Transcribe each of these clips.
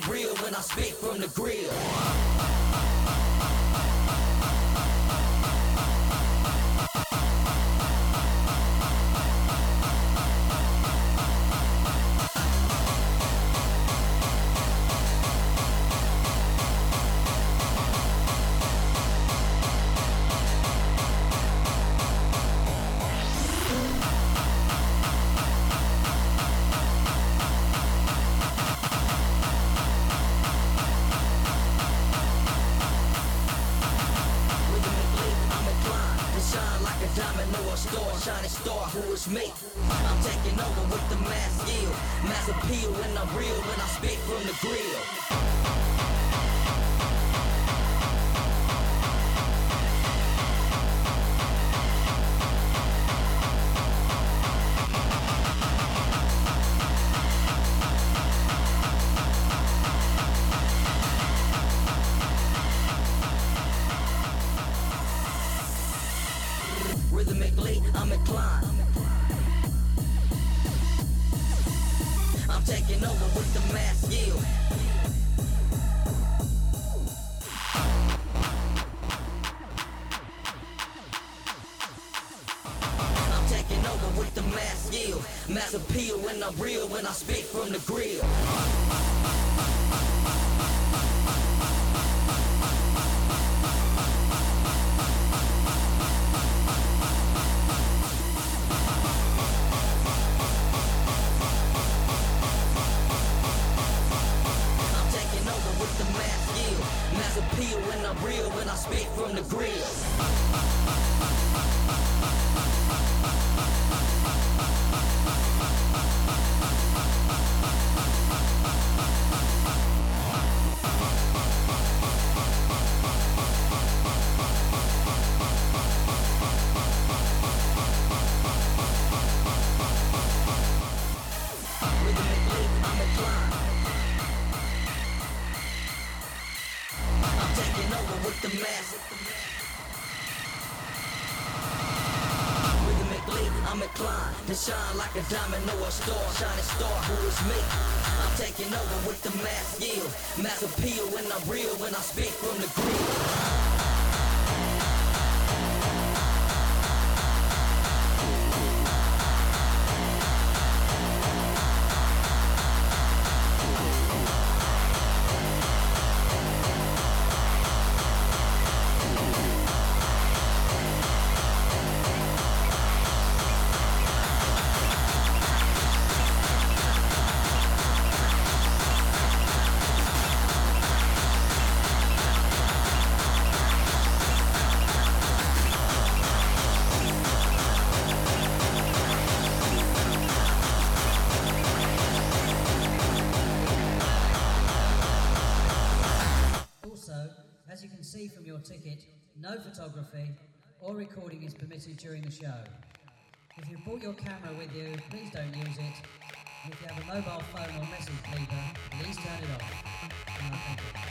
I'm real. Shine like a diamond or a star, shining star, who is me? I'm taking over with the mass skill, mass appeal, and I'm real when I spit from the grill. You know what photography or recording is permitted during the show. If you've brought your camera with you, please don't use it. And if you have a mobile phone or message leaver, please turn it off.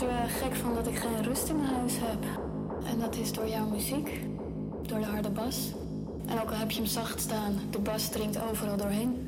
Word er gek van dat ik geen rust in mijn huis heb. En dat is door jouw muziek, door de harde bas. En ook al heb je hem zacht staan, de bas dringt overal doorheen.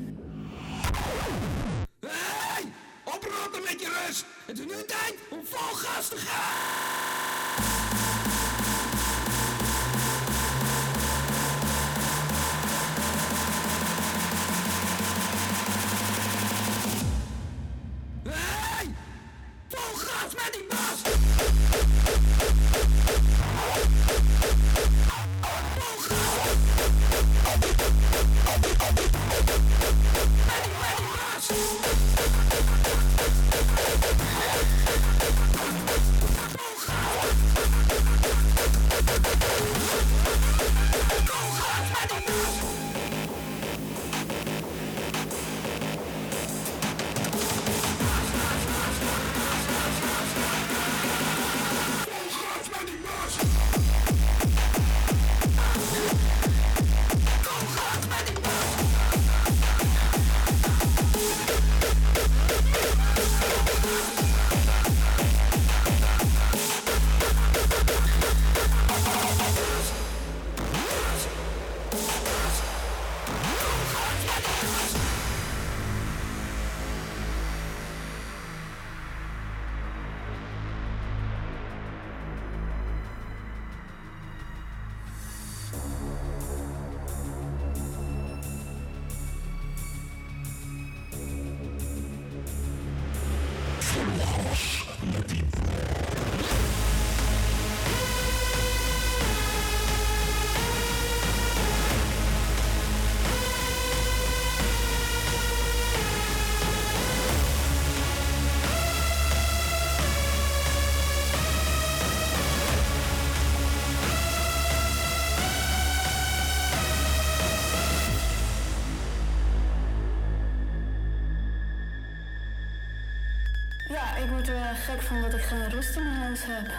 Ik word er eh, gek van dat ik geen rust in mijn huis heb.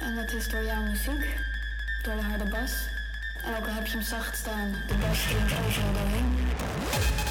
En dat is door jouw muziek, door de harde bas. En ook al heb je hem zacht staan, de bas klinkt overal doorheen.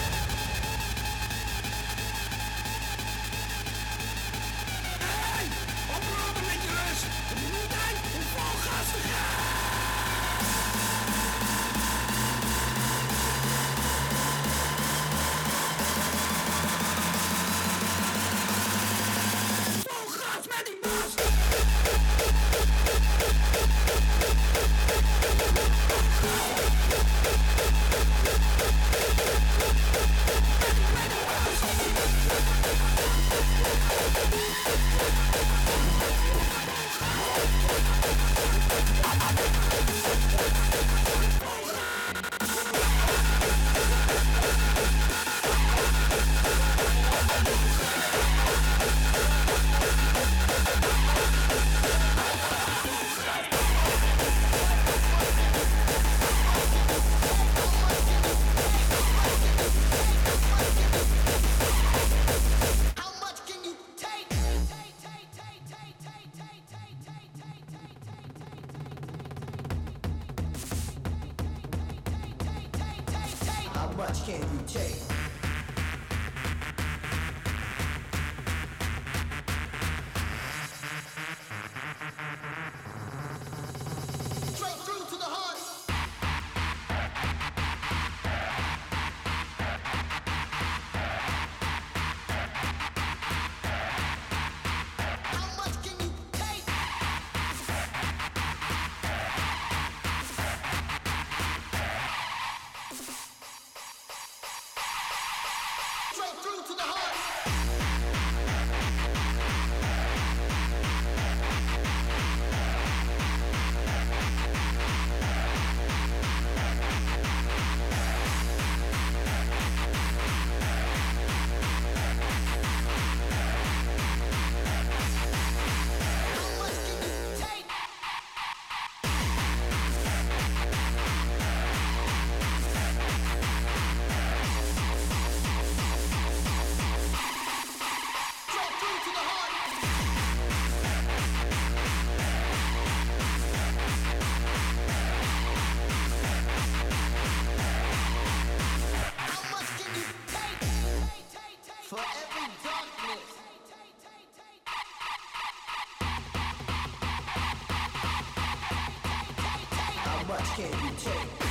Take, take.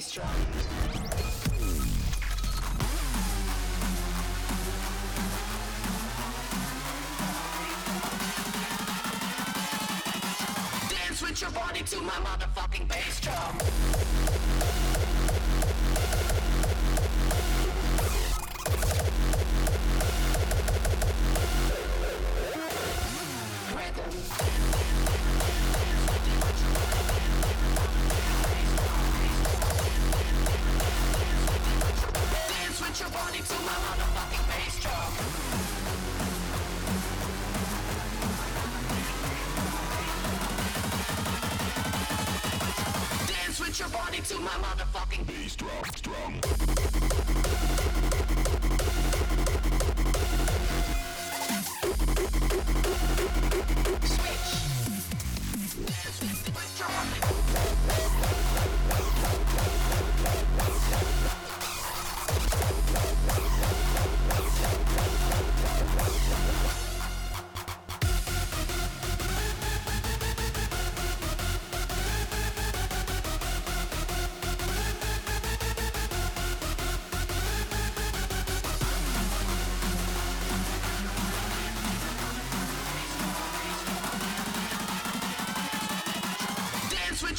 Selecting bass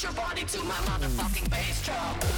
your body to my motherfucking bass drum.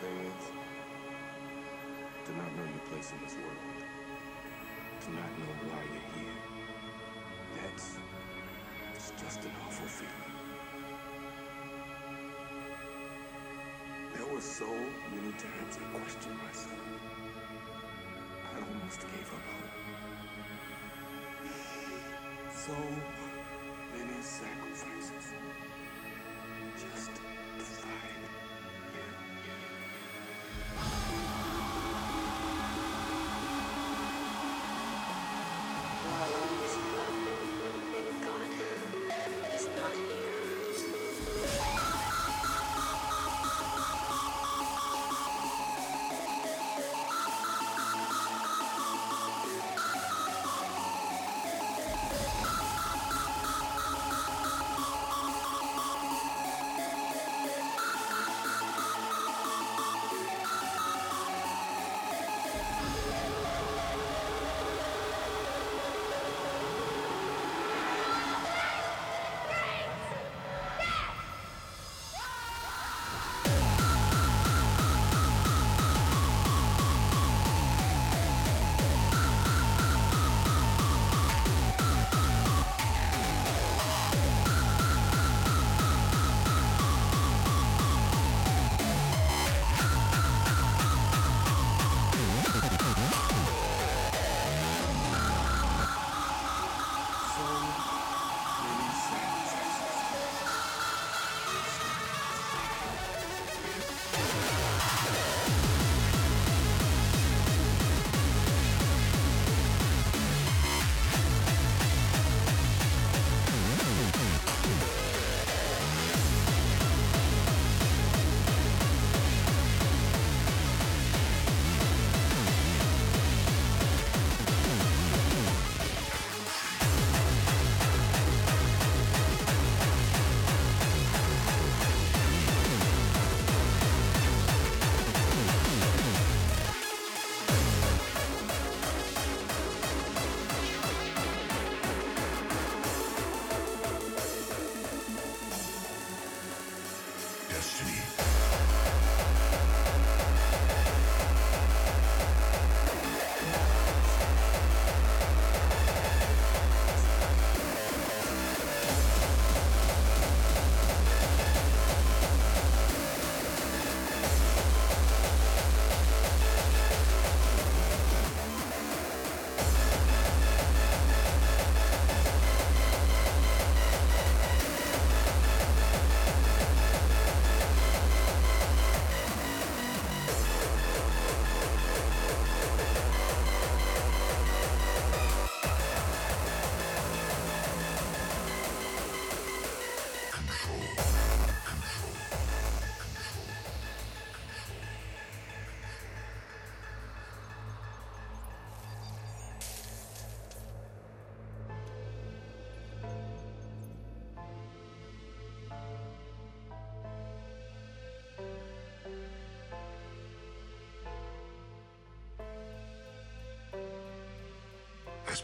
To not know your place in this world. To not know why you're here. That's it's just an awful feeling. There were so many times I questioned myself. I almost gave up hope. So many sacrifices. Just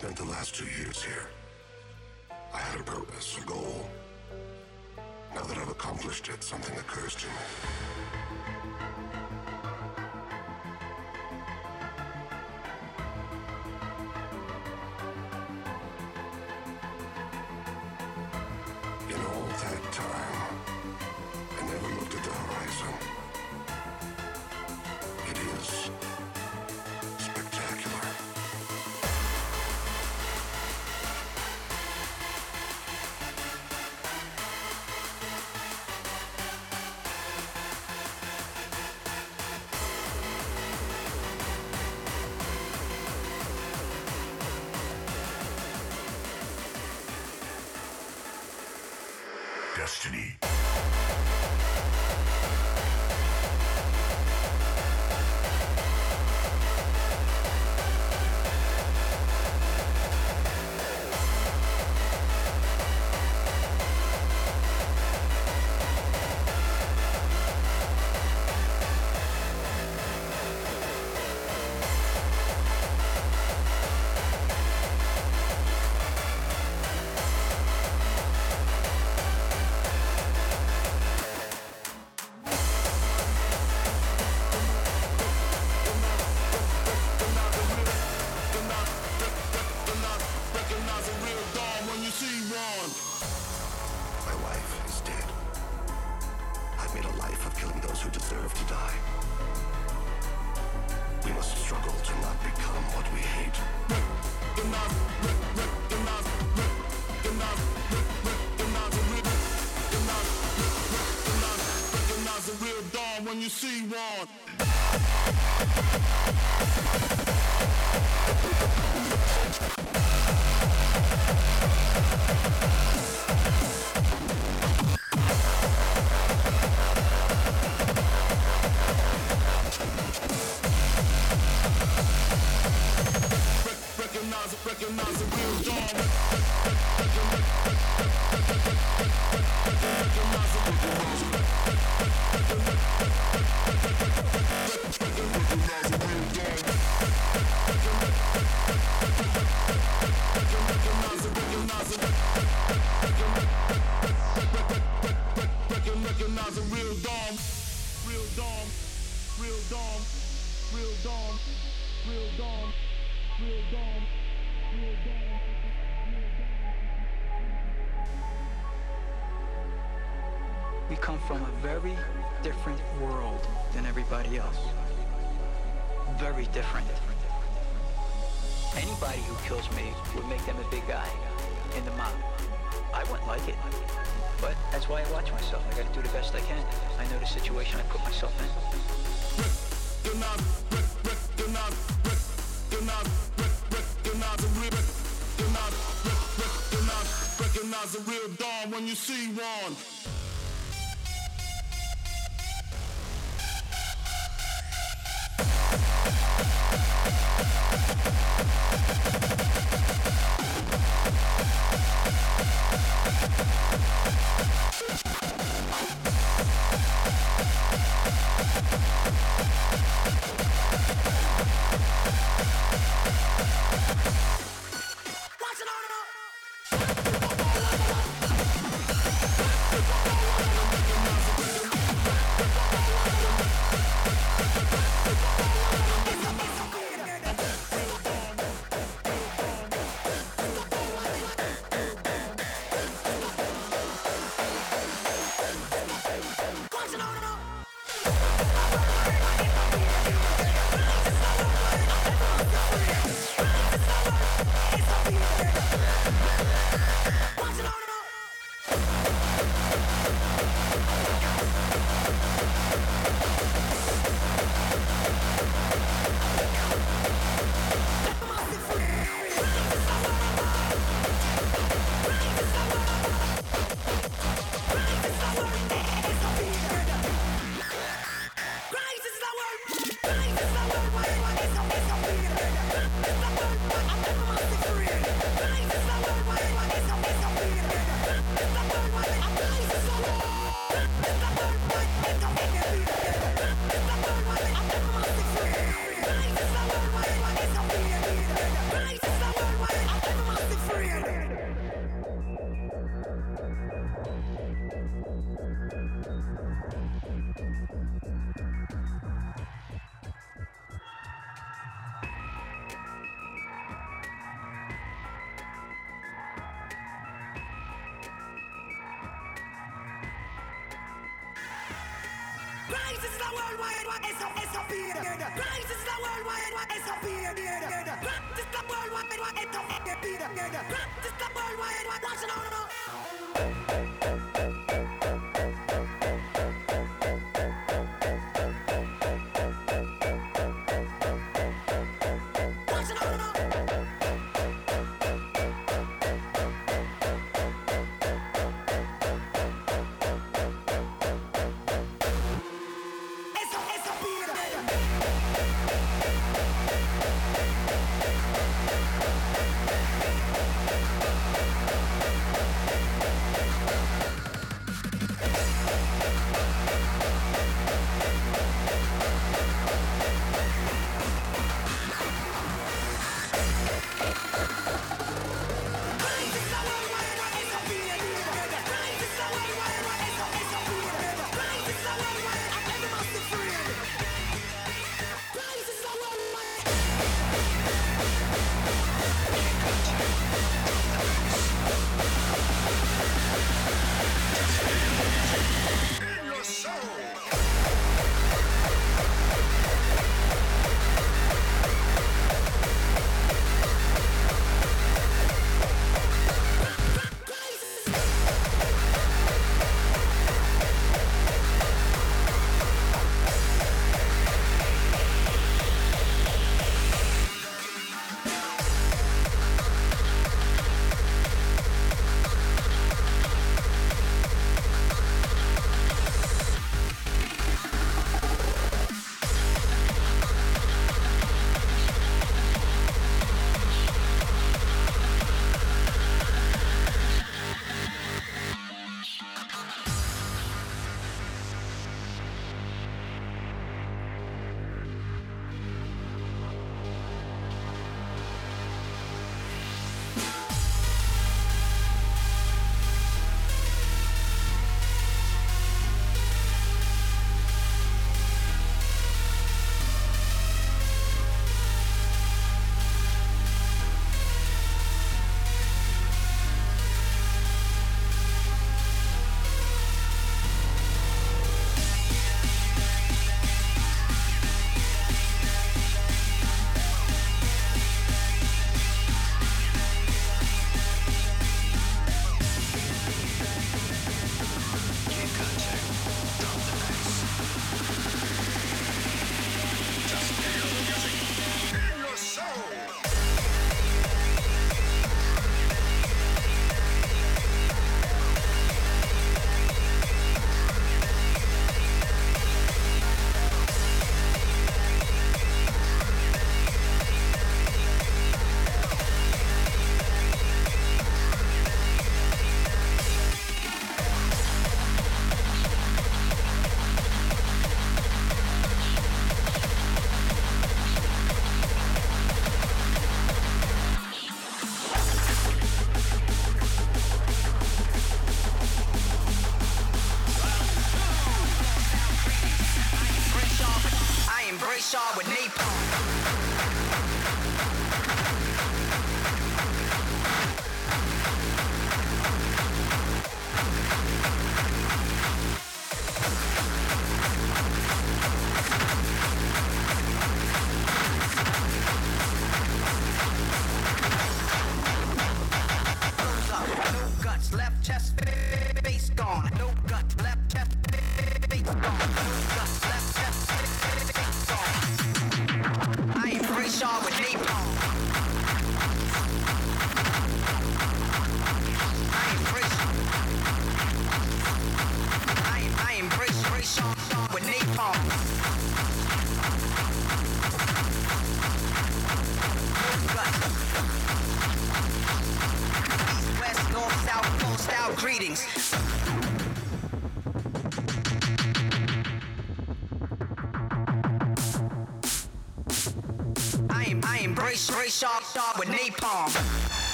spent the last two years here. I had a purpose, a goal. Now that I've accomplished it, something occurs to me. very different. Anybody who kills me would make them a big guy in the mob. I wouldn't like it. But that's why I watch myself. I gotta do the best I can. I know the situation I put myself in. Recognize the real dawn when you see one.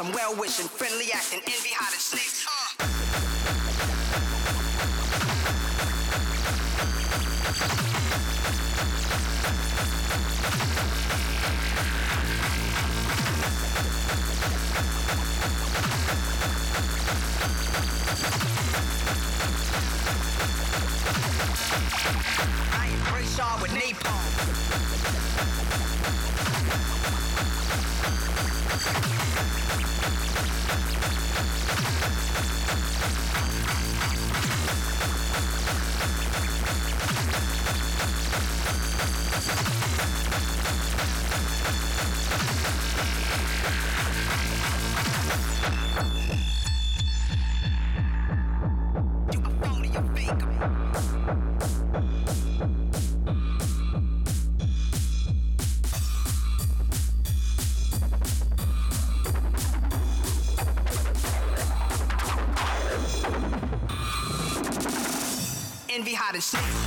I'm well wishing. shit.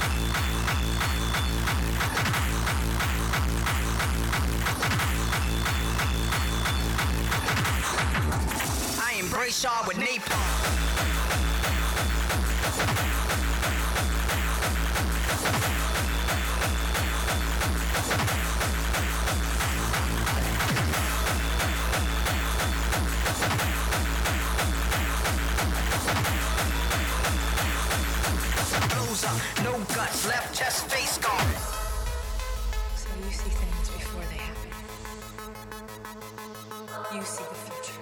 You see the future.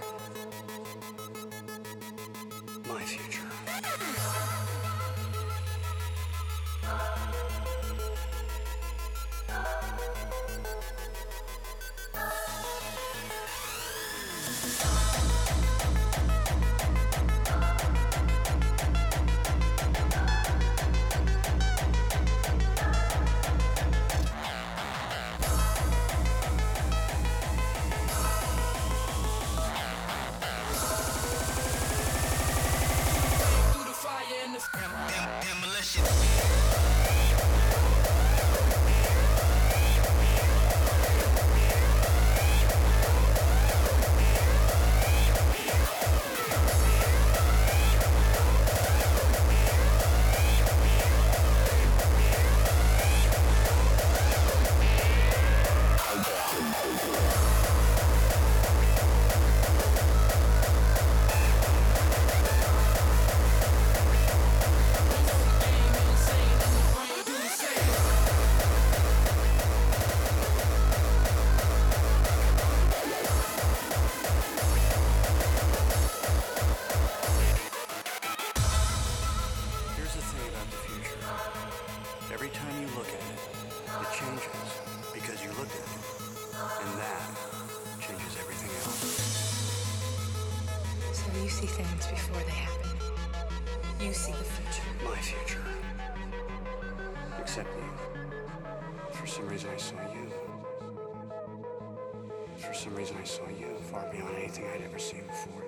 some reason, I saw you far beyond anything I'd ever seen before.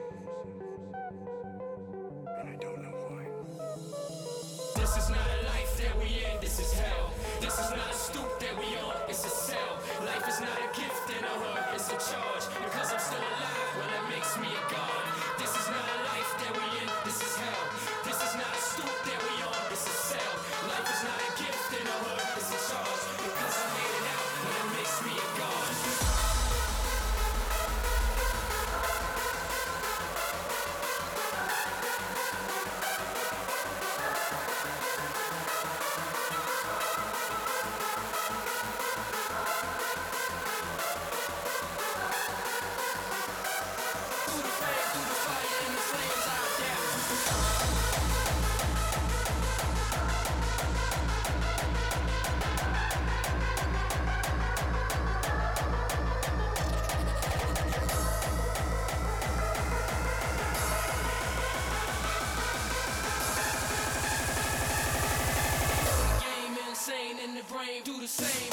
And I don't know why. This is not a life that we end. this is hell. This is not same.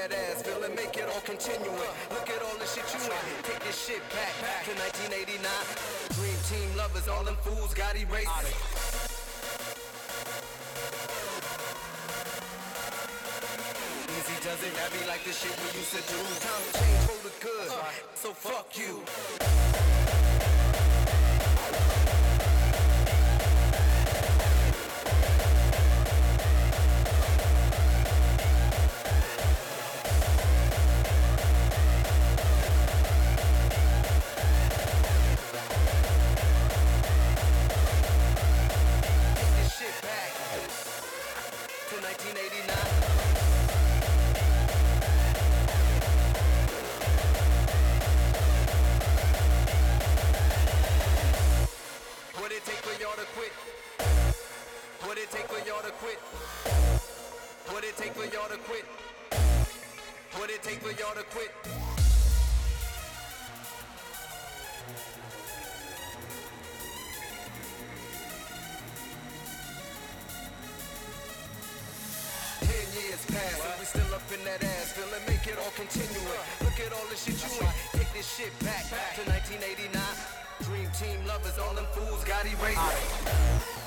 That ass, feel make it all continuing. Look at all the shit you in. Take this shit back, back to 1989. Dream team lovers, all them fools got erased. Easy does it, be like the shit we used to do. Time to change for the good, so fuck you. Look at all the shit you in. Take this shit back, back to 1989. Dream team lovers, all them fools got erased.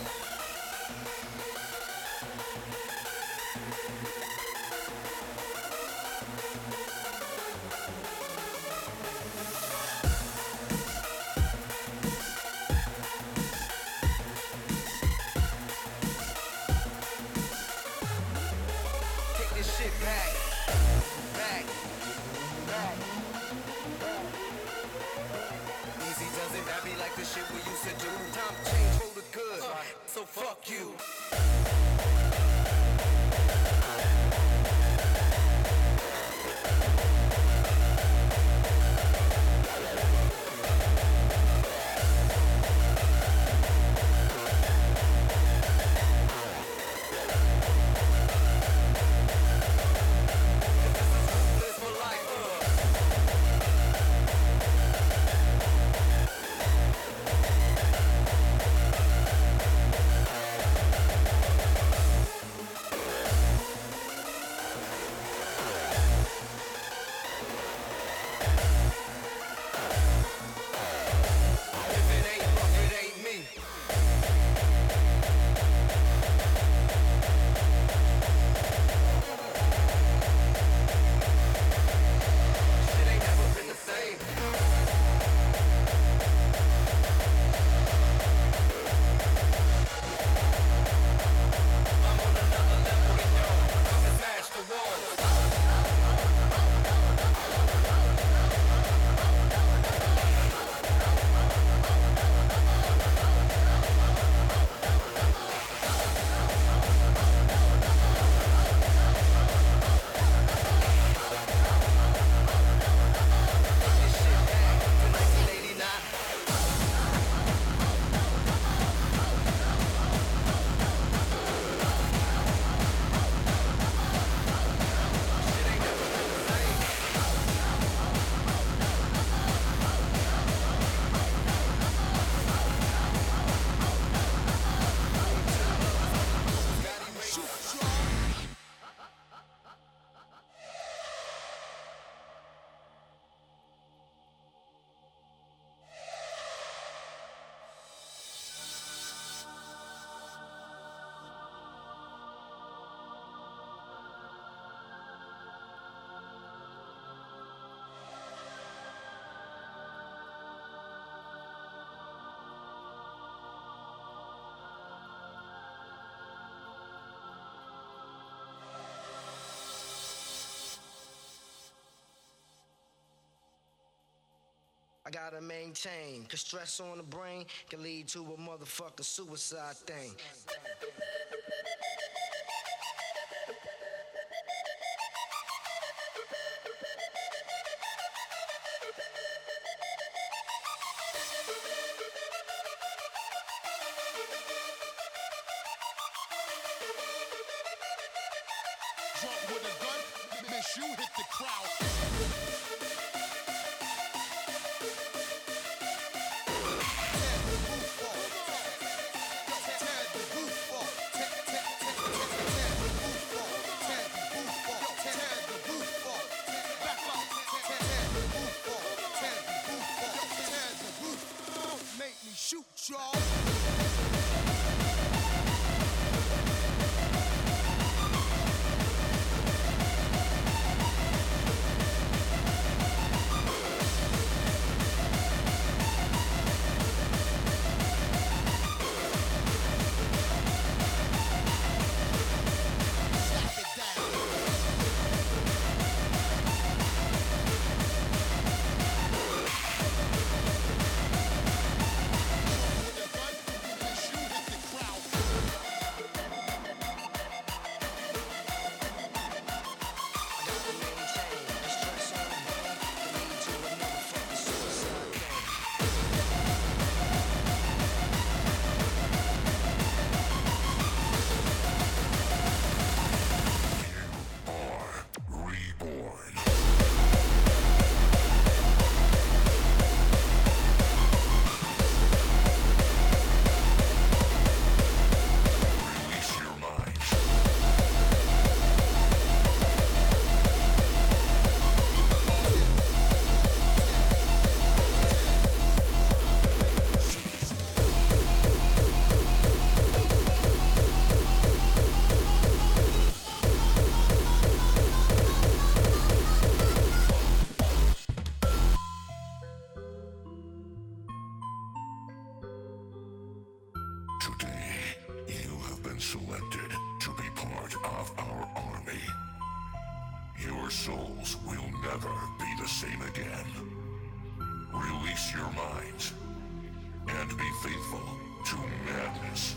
You. Gotta maintain, cause stress on the brain can lead to a motherfucker suicide thing. Faithful to madness.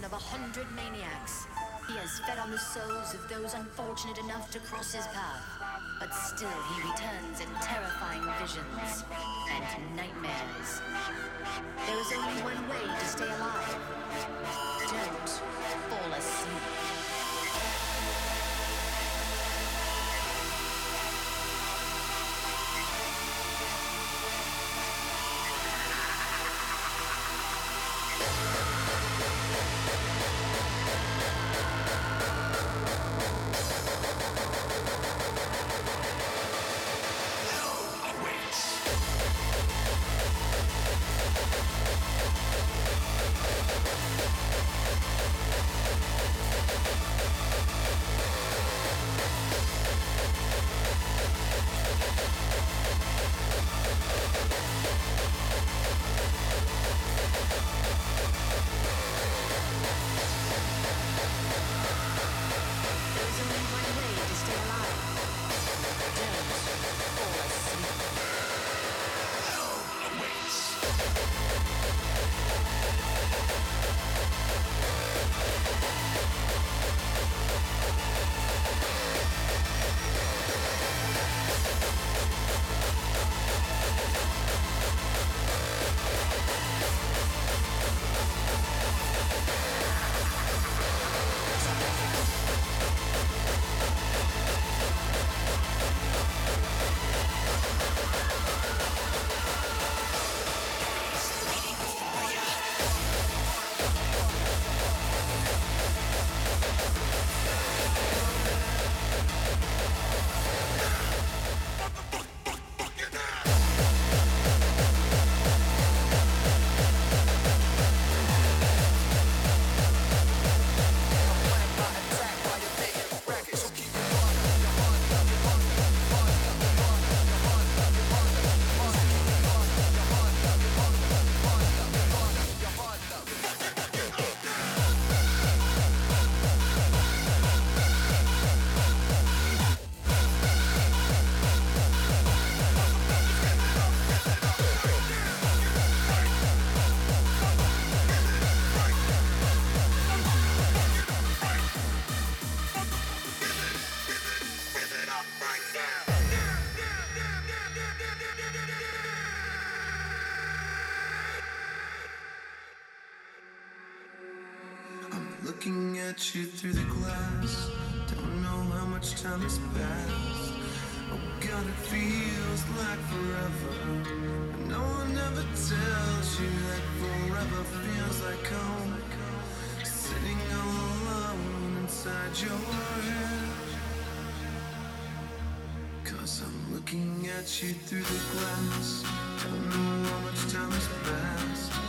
Son of a hundred maniacs. He has fed on the souls of those unfortunate enough to cross his path. But still he returns in terrifying visions and nightmares. There is only one way to stay alive. Don't fall asleep. looking at you through the glass. Don't know how much time has passed. Oh God, it feels like forever. No one ever tells you that forever feels like home. Sitting all alone inside your head. Cause I'm looking at you through the glass. Don't know how much time has passed.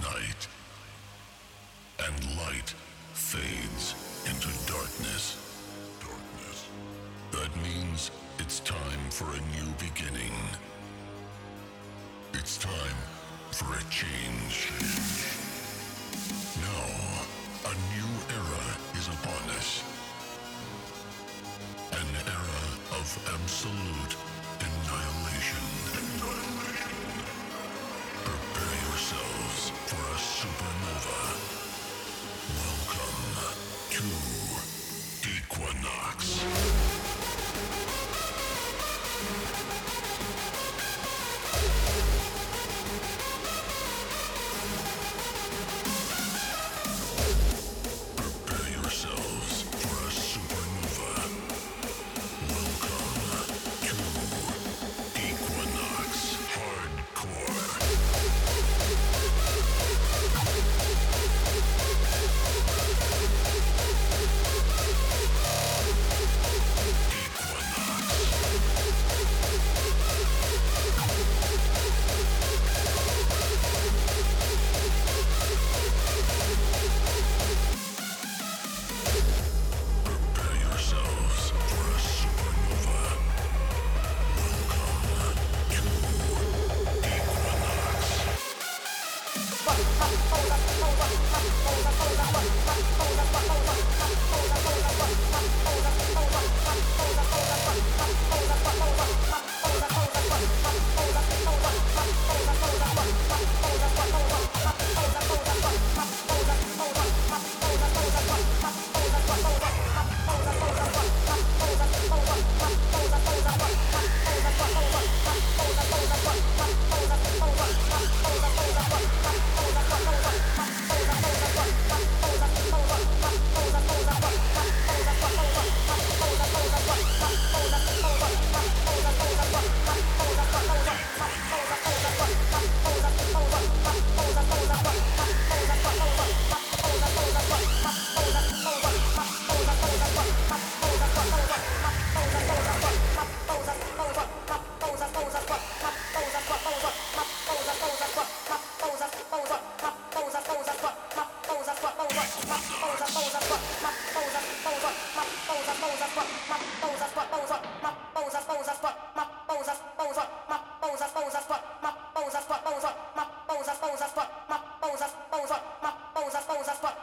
Night and light fades into darkness, darkness, that means it's time for a new beginning. It's time for a change. Now, a new era is upon us. An era of absolute cosas para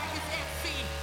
Rise and see.